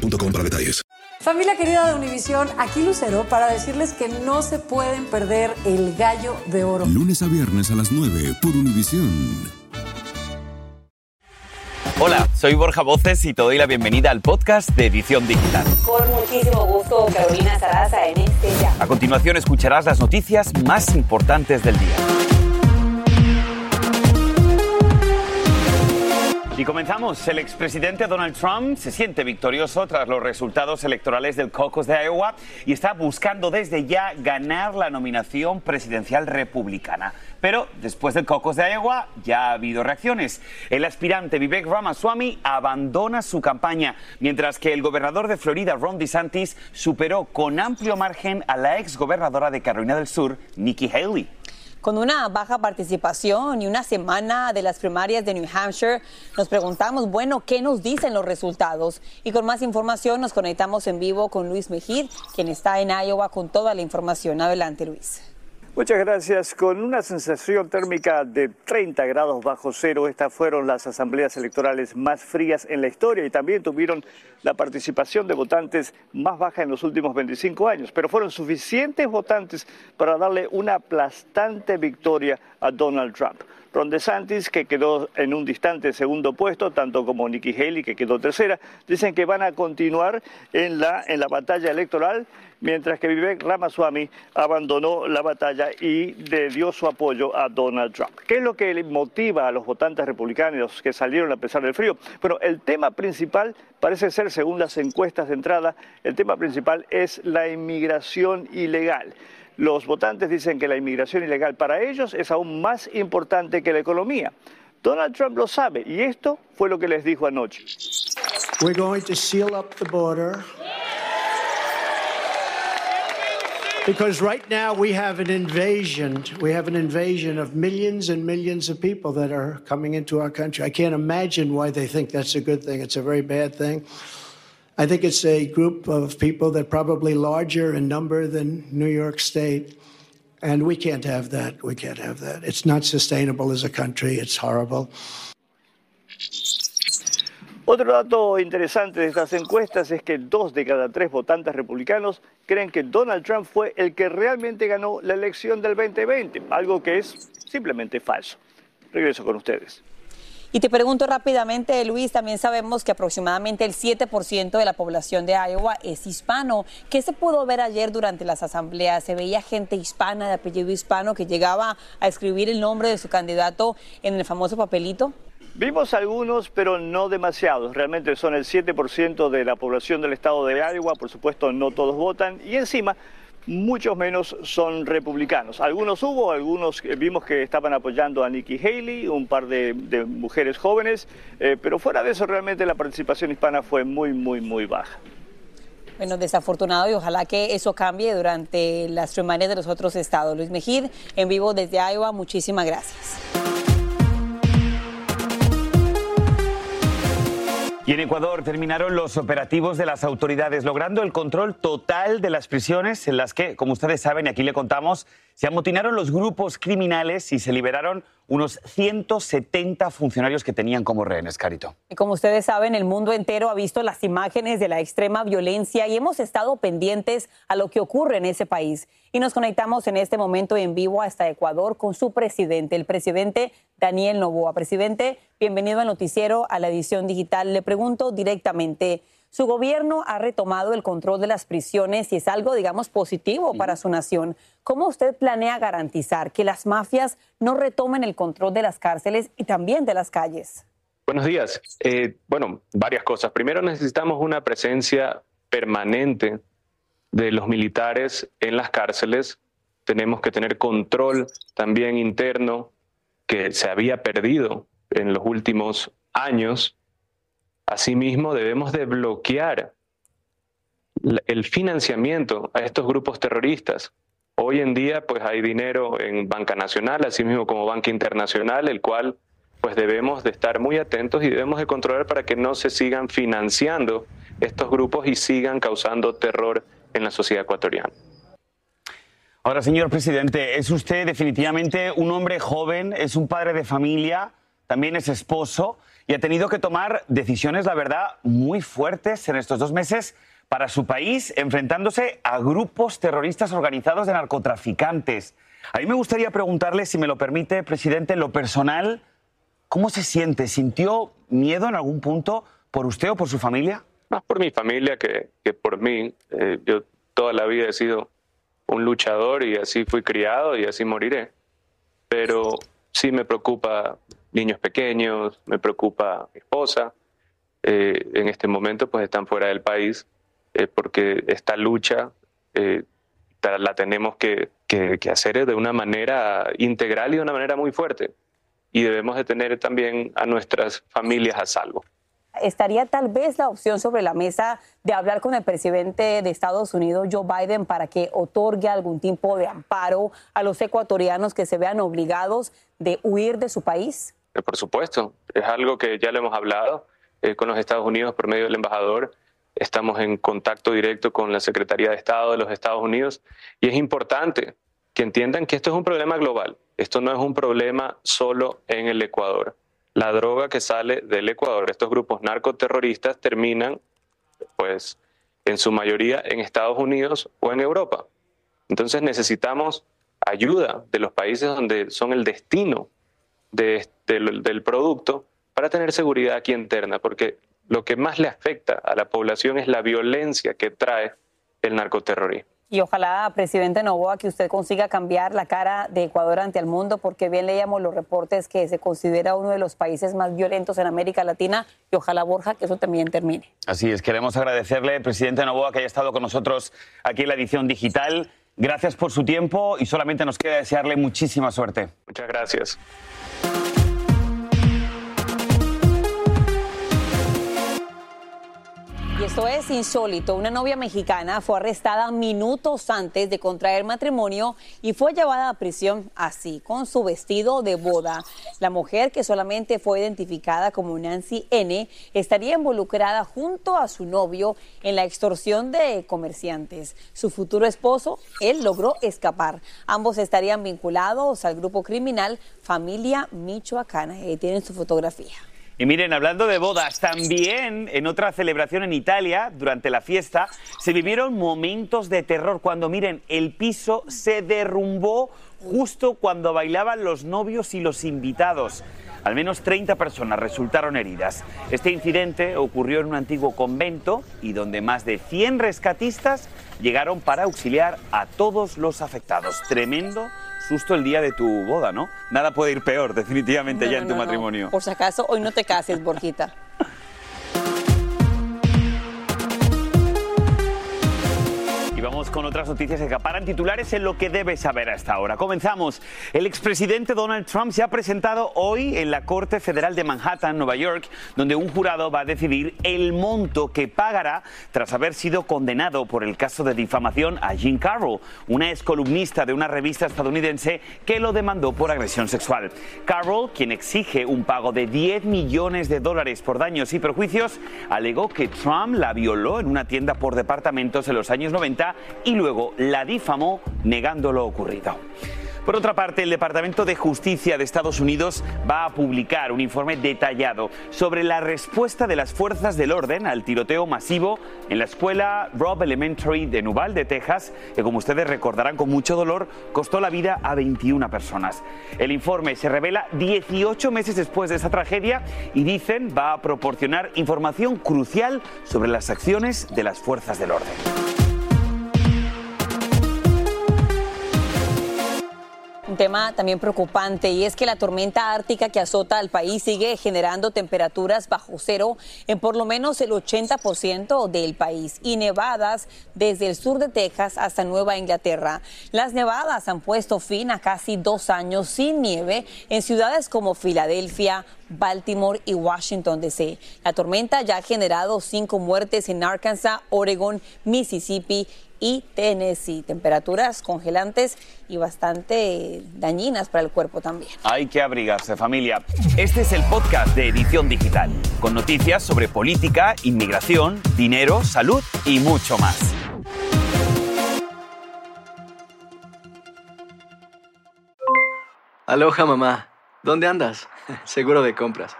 boostmobile.com para detalles. Familia querida de Univisión, aquí Lucero para decirles que no se pueden perder el gallo de oro. Lunes a viernes a las 9 por Univisión. Hola, soy Borja Voces y te doy la bienvenida al podcast de Edición Digital. Con muchísimo gusto, Carolina Sarasa en este ya. A continuación escucharás las noticias más importantes del día. Y comenzamos. El expresidente Donald Trump se siente victorioso tras los resultados electorales del caucus de Iowa y está buscando desde ya ganar la nominación presidencial republicana. Pero después del caucus de Iowa ya ha habido reacciones. El aspirante Vivek Ramaswamy abandona su campaña, mientras que el gobernador de Florida, Ron DeSantis, superó con amplio margen a la exgobernadora de Carolina del Sur, Nikki Haley. Con una baja participación y una semana de las primarias de New Hampshire, nos preguntamos, bueno, ¿qué nos dicen los resultados? Y con más información nos conectamos en vivo con Luis Mejir, quien está en Iowa con toda la información. Adelante, Luis. Muchas gracias. Con una sensación térmica de 30 grados bajo cero, estas fueron las asambleas electorales más frías en la historia y también tuvieron la participación de votantes más baja en los últimos 25 años, pero fueron suficientes votantes para darle una aplastante victoria a Donald Trump. Ron DeSantis, que quedó en un distante segundo puesto, tanto como Nikki Haley, que quedó tercera, dicen que van a continuar en la, en la batalla electoral, mientras que Vivek Ramaswamy abandonó la batalla y le dio su apoyo a Donald Trump. ¿Qué es lo que motiva a los votantes republicanos que salieron a pesar del frío? Bueno, el tema principal parece ser, según las encuestas de entrada, el tema principal es la inmigración ilegal. Los votantes dicen que la inmigración ilegal para ellos es aún más importante que la economía. Donald Trump lo sabe y esto fue lo que les dijo anoche. We're going to seal up the border. Because right now we have an invasion. We have an invasion of millions and millions of people that are coming into our country. I can't imagine why they think that's a good thing. It's a very bad thing. I think it's a group of people that probably larger in number than New York State. And we can't have that. We can't have that. It's not sustainable as a country. It's horrible. Otro dato interesante de estas encuestas es que dos de cada tres votantes republicanos creen que Donald Trump fue el que realmente ganó la elección del 2020, algo que es simplemente falso. Regreso con ustedes. Y te pregunto rápidamente, Luis, también sabemos que aproximadamente el 7% de la población de Iowa es hispano. ¿Qué se pudo ver ayer durante las asambleas? ¿Se veía gente hispana, de apellido hispano, que llegaba a escribir el nombre de su candidato en el famoso papelito? Vimos algunos, pero no demasiados. Realmente son el 7% de la población del estado de Iowa. Por supuesto, no todos votan. Y encima, muchos menos son republicanos. Algunos hubo, algunos vimos que estaban apoyando a Nikki Haley, un par de, mujeres jóvenes, eh, pero fuera de eso realmente la participación hispana fue muy, muy, muy baja. Bueno, desafortunado y ojalá que eso cambie durante las primarias de los otros estados. Luis Mejid, en vivo desde Iowa, muchísimas gracias. Y en Ecuador terminaron los operativos de las autoridades, logrando el control total de las prisiones en las que, como ustedes saben, y aquí le contamos, se amotinaron los grupos criminales y se liberaron unos 170 funcionarios que tenían como rehenes, Carito. Y como ustedes saben, el mundo entero ha visto las imágenes de la extrema violencia y hemos estado pendientes a lo que ocurre en ese país. Y nos conectamos en este momento en vivo hasta Ecuador con su presidente, el presidente Daniel Novoa. Presidente, bienvenido al noticiero, a la edición digital. Le pregunto directamente, su gobierno ha retomado el control de las prisiones y es algo, digamos, positivo para su nación. ¿Cómo usted planea garantizar que las mafias no retomen el control de las cárceles y también de las calles? Buenos días. Eh, bueno, varias cosas. Primero necesitamos una presencia permanente de los militares en las cárceles. Tenemos que tener control también interno que se había perdido en los últimos años Asimismo, debemos de bloquear el financiamiento a estos grupos terroristas. Hoy en día pues hay dinero en Banca Nacional, así mismo como Banca Internacional, el cual pues debemos de estar muy atentos y debemos de controlar para que no se sigan financiando estos grupos y sigan causando terror en la sociedad ecuatoriana. Ahora, señor presidente, es usted definitivamente un hombre joven, es un padre de familia, también es esposo y ha tenido que tomar decisiones, la verdad, muy fuertes en estos dos meses para su país, enfrentándose a grupos terroristas organizados de narcotraficantes. A mí me gustaría preguntarle, si me lo permite, presidente, en lo personal, ¿cómo se siente? ¿Sintió miedo en algún punto por usted o por su familia? Más por mi familia que, por mí. Eh, yo toda la vida he sido un luchador y así fui criado y así moriré. Pero sí me preocupa niños pequeños, me preocupa mi esposa. Eh, en este momento pues están fuera del país eh, porque esta lucha la tenemos que, hacer de una manera integral y de una manera muy fuerte. Y debemos de tener también a nuestras familias a salvo estaría tal vez la opción sobre la mesa de hablar con el presidente de Estados Unidos, Joe Biden, para que otorgue algún tipo de amparo a los ecuatorianos que se vean obligados de huir de su país? Eh, por supuesto, es algo que ya lo hemos hablado eh, con los Estados Unidos por medio del embajador. Estamos en contacto directo con la Secretaría de Estado de los Estados Unidos y es importante que entiendan que esto es un problema global. Esto no es un problema solo en el Ecuador la droga que sale del Ecuador, estos grupos narcoterroristas terminan, pues, en su mayoría en Estados Unidos o en Europa. Entonces necesitamos ayuda de los países donde son el destino del producto para tener seguridad aquí interna, porque lo que más le afecta a la población es la violencia que trae el narcoterrorismo. Y ojalá, presidente Novoa, que usted consiga cambiar la cara de Ecuador ante el mundo, porque bien leíamos los reportes que se considera uno de los países más violentos en América Latina y ojalá, Borja, que eso también termine. Así es, queremos agradecerle, presidente Novoa, que haya estado con nosotros aquí en la edición digital. Gracias por su tiempo y solamente nos queda desearle muchísima suerte. Muchas gracias. Y esto es insólito. Una novia mexicana fue arrestada minutos antes de contraer matrimonio y fue llevada a prisión así, con su vestido de boda. La mujer, que solamente fue identificada como Nancy N., estaría involucrada junto a su novio en la extorsión de comerciantes. Su futuro esposo, él logró escapar. Ambos estarían vinculados al grupo criminal Familia Michoacana. Ahí tienen su fotografía. Y miren, hablando de bodas, también en otra celebración en Italia, durante la fiesta, se vivieron momentos de terror cuando, miren, el piso se derrumbó justo cuando bailaban los novios y los invitados. Al menos 30 personas resultaron heridas. Este incidente ocurrió en un antiguo convento y donde más de 100 rescatistas llegaron para auxiliar a todos los afectados. Tremendo susto el día de tu boda, ¿no? Nada puede ir peor, definitivamente, ya en tu matrimonio. Por si acaso, hoy no te cases, Borjita. Vamos con otras noticias que acaparan titulares en lo que debes saber hasta ahora. Comenzamos. El expresidente Donald Trump se ha presentado hoy en la Corte Federal de Manhattan, Nueva York, donde un jurado va a decidir el monto que pagará tras haber sido condenado por el caso de difamación a Jean Carroll, una excolumnista de una revista estadounidense que lo demandó por agresión sexual. Carroll, quien exige un pago de 10 millones de dólares por daños y perjuicios, alegó que Trump la violó en una tienda por departamentos en los años 90 y luego la difamó negando lo ocurrido. Por otra parte, el Departamento de Justicia de Estados Unidos va a publicar un informe detallado sobre la respuesta de las fuerzas del orden al tiroteo masivo en la escuela Robb Elementary de Nuval, Texas, que como ustedes recordarán con mucho dolor, costó la vida a 21 personas. El informe se revela 18 meses después de esa tragedia y dicen va a proporcionar información crucial sobre las acciones de las fuerzas del orden. Tema también preocupante y es que la tormenta ártica que azota al país sigue generando temperaturas bajo cero en por lo menos el 80% del país y nevadas desde el sur de Texas hasta Nueva Inglaterra. Las nevadas han puesto fin a casi dos años sin nieve en ciudades como Filadelfia, Baltimore y Washington DC. La tormenta ya ha generado cinco muertes en Arkansas, Oregon, Mississippi y Tennessee. Temperaturas congelantes y bastante dañinas para el cuerpo también. Hay que abrigarse, familia. Este es el podcast de Edición Digital, con noticias sobre política, inmigración, dinero, salud y mucho más. Aloha, mamá. ¿Dónde andas? Seguro de compras.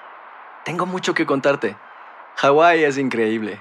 Tengo mucho que contarte. Hawái es increíble.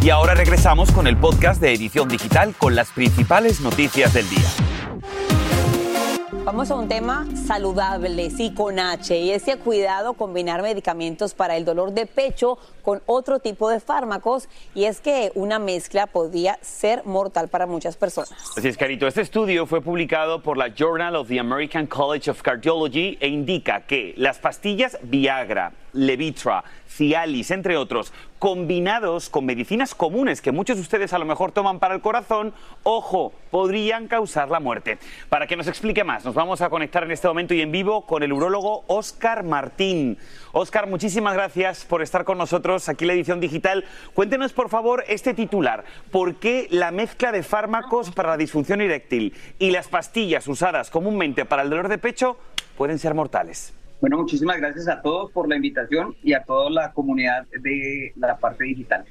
Y ahora regresamos con el podcast de Edición Digital con las principales noticias del día. Vamos a un tema saludable, sí, con H, y es que cuidado combinar medicamentos para el dolor de pecho con otro tipo de fármacos, y es que una mezcla podría ser mortal para muchas personas. Así es, Carito. Este estudio fue publicado por la Journal of the American College of Cardiology e indica que las pastillas Viagra, Levitra, Cialis, entre otros, combinados con medicinas comunes que muchos de ustedes a lo mejor toman para el corazón, ojo, podrían causar la muerte. Para que nos explique más, nos vamos a conectar en este momento y en vivo con el urólogo Oscar Martín. Oscar, muchísimas gracias por estar con nosotros aquí en la edición digital. Cuéntenos, por favor, este titular. ¿Por qué la mezcla de fármacos para la disfunción eréctil y las pastillas usadas comúnmente para el dolor de pecho pueden ser mortales? Bueno, muchísimas gracias a todos por la invitación y a toda la comunidad de la parte digital.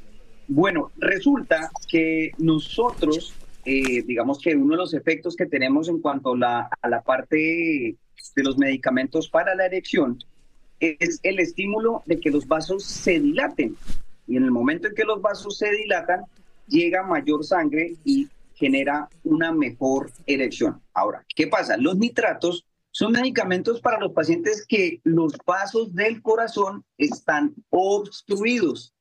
Bueno, resulta que nosotros, eh, digamos que uno de los efectos que tenemos en cuanto a la, a la parte de los medicamentos para la erección es el estímulo de que los vasos se dilaten. Y en el momento en que los vasos se dilatan, llega mayor sangre y genera una mejor erección. Ahora, ¿qué pasa? Los nitratos son medicamentos para los pacientes que los vasos del corazón están obstruidos.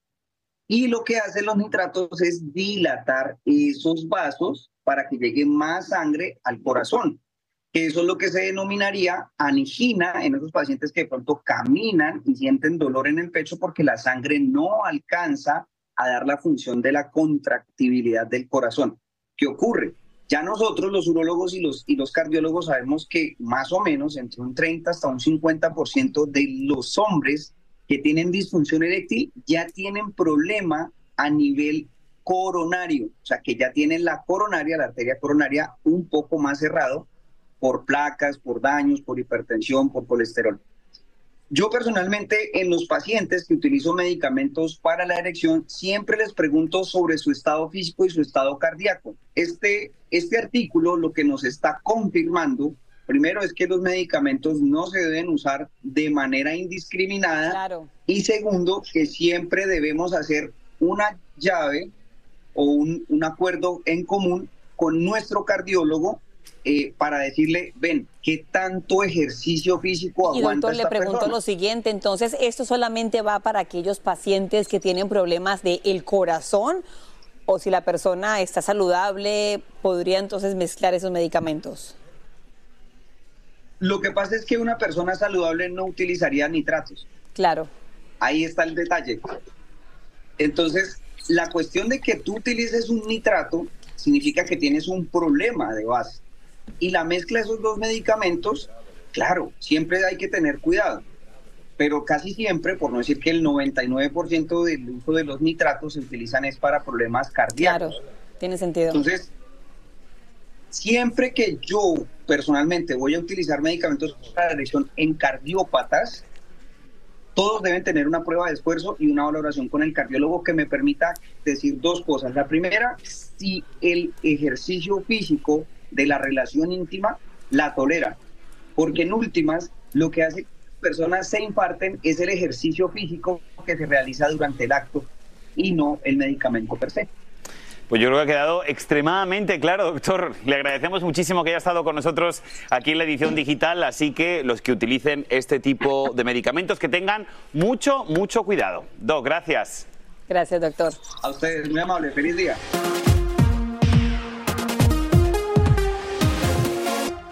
Y lo que hacen los nitratos es dilatar esos vasos para que llegue más sangre al corazón. Eso es lo que se denominaría angina en esos pacientes que de pronto caminan y sienten dolor en el pecho porque la sangre no alcanza a dar la función de la contractibilidad del corazón. ¿Qué ocurre? Ya nosotros, los urólogos y los, y los cardiólogos, sabemos que más o menos entre un 30 hasta un 50% de los hombres que tienen disfunción eréctil ya tienen problema a nivel coronario, o sea, que ya tienen la coronaria, la arteria coronaria, un poco más cerrado por placas, por daños, por hipertensión, por colesterol. Yo personalmente en los pacientes que utilizo medicamentos para la erección siempre les pregunto sobre su estado físico y su estado cardíaco. Este, este artículo lo que nos está confirmando, primero es que los medicamentos no se deben usar de manera indiscriminada Claro. y segundo que siempre debemos hacer una llave o un, un acuerdo en común con nuestro cardiólogo eh, para decirle, ven, ¿qué tanto ejercicio físico Y aguanta doctor, le pregunto persona? lo siguiente, entonces, ¿esto solamente va para aquellos pacientes que tienen problemas del el corazón? O si la persona está saludable, ¿podría entonces mezclar esos medicamentos? Lo que pasa es que una persona saludable no utilizaría nitratos. Claro. Ahí está el detalle. Entonces, la cuestión de que tú utilices un nitrato significa que tienes un problema de base. Y la mezcla de esos dos medicamentos, claro, siempre hay que tener cuidado. Pero casi siempre, por no decir que el 99% del uso de los nitratos se utilizan es para problemas cardíacos. Claro, tiene sentido. Entonces, siempre que yo personalmente voy a utilizar medicamentos para la erección en cardiópatas, todos deben tener una prueba de esfuerzo y una valoración con el cardiólogo que me permita decir dos cosas. La primera, si el ejercicio físico de la relación íntima la tolera, porque en últimas lo que hace que personas se infarten es el ejercicio físico que se realiza durante el acto y no el medicamento per se. Pues yo creo que ha quedado extremadamente claro, doctor. Le agradecemos muchísimo que haya estado con nosotros aquí en la edición digital, así que los que utilicen este tipo de medicamentos que tengan mucho, mucho cuidado. Doc, gracias. Gracias, doctor. A ustedes, muy amable. Feliz día.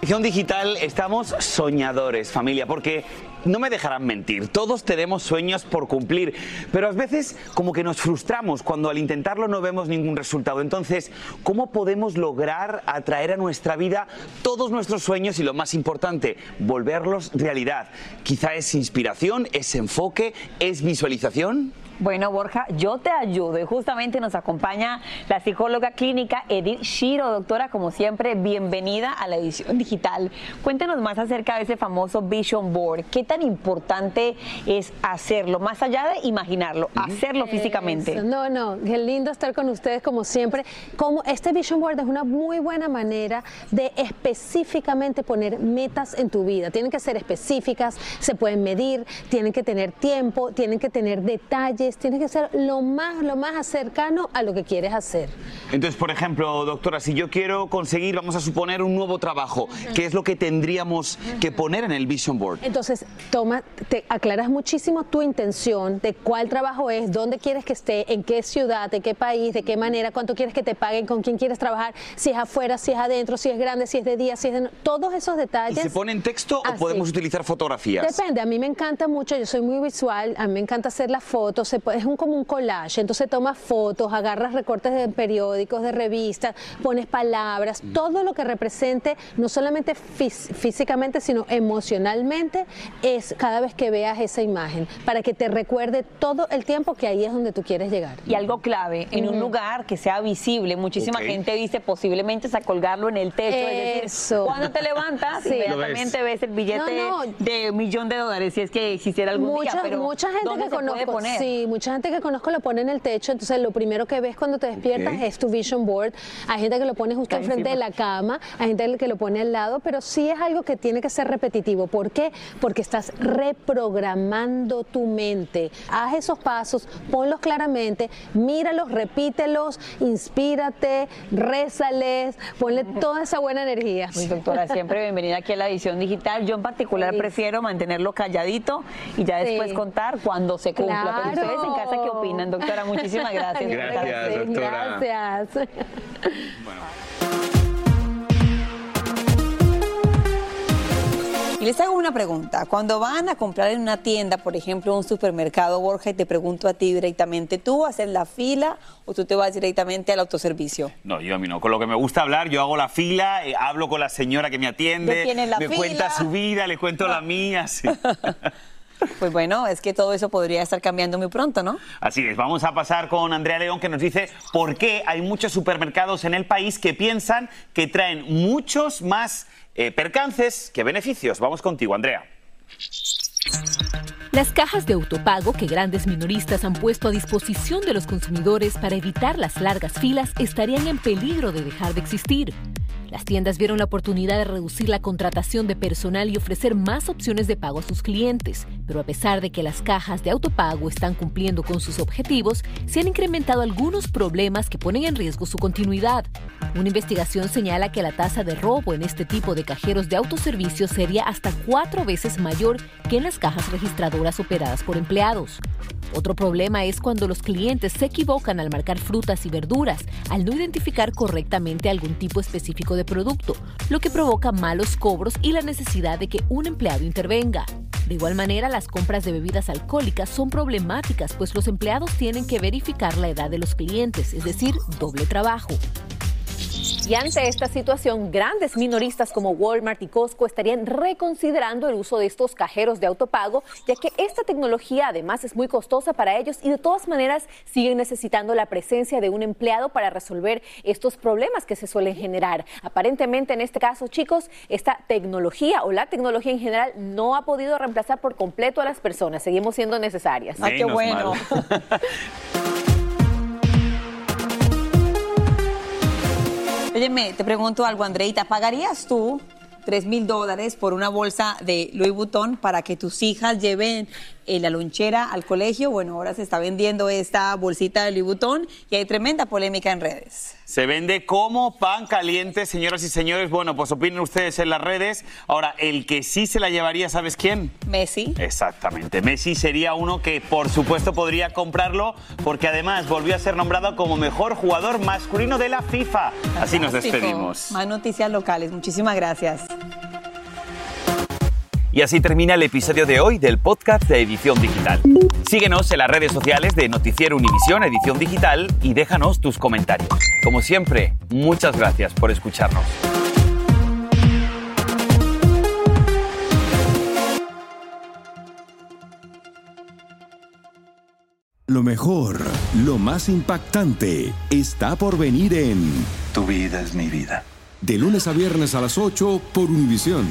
Edición digital, estamos soñadores, familia, porque no me dejarán mentir, todos tenemos sueños por cumplir, pero a veces como que nos frustramos cuando al intentarlo no vemos ningún resultado. Entonces, ¿cómo podemos lograr atraer a nuestra vida todos nuestros sueños y lo más importante, volverlos realidad? Quizá es inspiración, es enfoque, es visualización. Bueno, Borja, yo te ayudo y justamente nos acompaña la psicóloga clínica Edith Shiro. Doctora, como siempre, bienvenida a la edición digital. Cuéntenos más acerca de ese famoso Vision Board. ¿Qué tan importante es hacerlo, más allá de imaginarlo, hacerlo físicamente? Eso, No, no, qué lindo estar con ustedes como siempre. Como este Vision Board es una muy buena manera de específicamente poner metas en tu vida. Tienen que ser específicas, se pueden medir, tienen que tener tiempo, tienen que tener detalles, tienen que ser lo más, lo más cercano a lo que quieres hacer. Entonces, por ejemplo, doctora, si yo quiero conseguir, vamos a suponer, un nuevo trabajo, ¿qué es lo que tendríamos que poner en el Vision Board? Entonces, toma, te aclaras muchísimo tu intención de cuál trabajo es, dónde quieres que esté, en qué ciudad, de qué país, de qué manera, cuánto quieres que te paguen, con quién quieres trabajar, si es afuera, si es adentro, si es grande, si es de día, si es de no- todos esos ¿Y detalles. se pone en texto o podemos utilizar fotografías? Depende, a mí me encanta mucho, yo soy muy visual, a mí me encanta hacer las fotos, se puede- es un, como un collage, entonces tomas fotos, agarras recortes de periódicos, de revistas, pones palabras, todo lo que represente, no solamente fís- físicamente, sino emocionalmente, es cada vez que veas esa imagen, para que te recuerde todo el tiempo que ahí es donde tú quieres llegar. Y algo clave, en un lugar que sea visible. Muchísima gente dice posiblemente a colgarlo en el techo. Es decir, Eso. cuando te levantas, Sí. inmediatamente ves. el billete No, no. de millón de dólares, si es que existiera algún mucha, día. Pero mucha gente ¿dónde que se puede conozco, poner? sí, mucha gente que conozco lo pone en el techo, entonces lo primero que ves cuando te despiertas es tu vision board. Hay gente que lo pone justo enfrente de la cama, hay gente que lo pone al lado, pero sí es algo que tiene que ser repetitivo. ¿Por qué? Porque estás reprogramando tu mente. Haz esos pasos, ponlos claramente, míralos, repítelos, inspírate, rézales, ponle toda esa buena energía. Doctora, siempre bienvenida aquí a la edición digital. Yo en particular prefiero mantenerlo calladito y ya Sí. después contar cuando se cumpla. Claro. Ustedes en casa, ¿qué opinan, doctora? Muchísimas gracias. Gracias, doctora. Gracias. Y les hago una pregunta. Cuando van a comprar en una tienda, por ejemplo, un supermercado, Borja, y te pregunto a ti directamente, ¿tú haces la fila o tú te vas directamente al autoservicio? No, yo a mí no. Con lo que me gusta hablar, yo hago la fila, eh, hablo con la señora que me atiende, ¿De quién es la me fila? cuenta su vida, le cuento la mía. sí. Pues bueno, es que todo eso podría estar cambiando muy pronto, ¿no? Así es, vamos a pasar con Andrea León que nos dice por qué hay muchos supermercados en el país que piensan que traen muchos más eh, percances que beneficios. Vamos contigo, Andrea. Las cajas de autopago que grandes minoristas han puesto a disposición de los consumidores para evitar las largas filas estarían en peligro de dejar de existir. Las tiendas vieron la oportunidad de reducir la contratación de personal y ofrecer más opciones de pago a sus clientes, pero a pesar de que las cajas de autopago están cumpliendo con sus objetivos, se han incrementado algunos problemas que ponen en riesgo su continuidad. Una investigación señala que la tasa de robo en este tipo de cajeros de autoservicio sería hasta cuatro veces mayor que en las cajas registradoras operadas por empleados. Otro problema es cuando los clientes se equivocan al marcar frutas y verduras, al no identificar correctamente algún tipo específico de producto, lo que provoca malos cobros y la necesidad de que un empleado intervenga. De igual manera, las compras de bebidas alcohólicas son problemáticas, pues los empleados tienen que verificar la edad de los clientes, es decir, doble trabajo. Y ante esta situación, grandes minoristas como Walmart y Costco estarían reconsiderando el uso de estos cajeros de autopago, ya que esta tecnología además es muy costosa para ellos y de todas maneras siguen necesitando la presencia de un empleado para resolver estos problemas que se suelen generar. Aparentemente en este caso, chicos, esta tecnología o la tecnología en general no ha podido reemplazar por completo a las personas. Seguimos siendo necesarias. Ah, qué bueno. Óyeme, te pregunto algo, Andreita. ¿Pagarías tú 3 mil dólares por una bolsa de Louis Vuitton para que tus hijas lleven en la lonchera al colegio. Bueno, ahora se está vendiendo esta bolsita de Louis Vuitton y hay tremenda polémica en redes. Se vende como pan caliente, señoras y señores. Bueno, pues opinen ustedes en las redes. Ahora, el que sí se la llevaría, ¿sabes quién? Messi. Exactamente. Messi sería uno que, por supuesto, podría comprarlo porque además volvió a ser nombrado como mejor jugador masculino de la FIFA. Así nos despedimos. Más noticias locales. Muchísimas gracias. Y así termina el episodio de hoy del podcast de Edición Digital. Síguenos en las redes sociales de Noticiero Univisión Edición Digital y déjanos tus comentarios. Como siempre, muchas gracias por escucharnos. Lo mejor, lo más impactante, está por venir en Tu vida es mi vida. De lunes a viernes a las 8 por Univisión.